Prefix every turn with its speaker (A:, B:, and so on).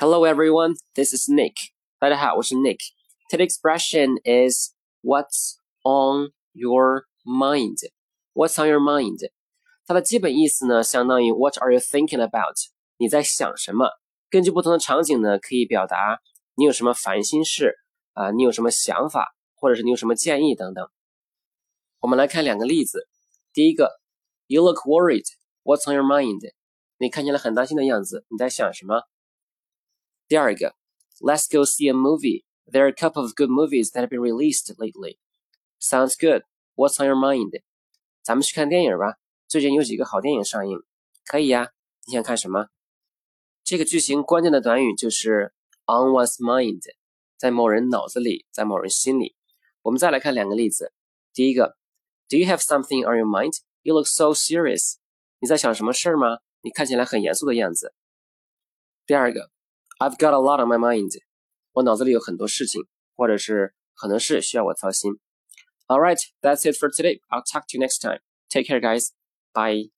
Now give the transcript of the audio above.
A: Hello everyone, this is Nick. 大家好，我是 Nick. Today's expression is "What's on your mind?" What's on your mind? 它的基本意思呢，相当于 What are you thinking about? 你在想什么？根据不同的场景呢，可以表达你有什么烦心事啊，你有什么想法，或者是你有什么建议等等。我们来看两个例子。第一个，You look worried. What's on your mind? 你看起来很担心的样子，你在想什么？第二个，Let's go see a movie. There are a couple of good movies that have been released lately. Sounds good. What's on your mind? 咱们去看电影吧。最近有几个好电影上映。可以呀。你想看什么？这个句型关键的短语就是 on one's mind，在某人脑子里，在某人心里。我们再来看两个例子。第一个，Do you have something on your mind? You look so serious. 你在想什么事儿吗？你看起来很严肃的样子。第二个 ，I've got a lot on my mind，我脑子里有很多事情，或者是很多事需要我操心。All right, that's it for today. I'll talk to you next time. Take care, guys. Bye.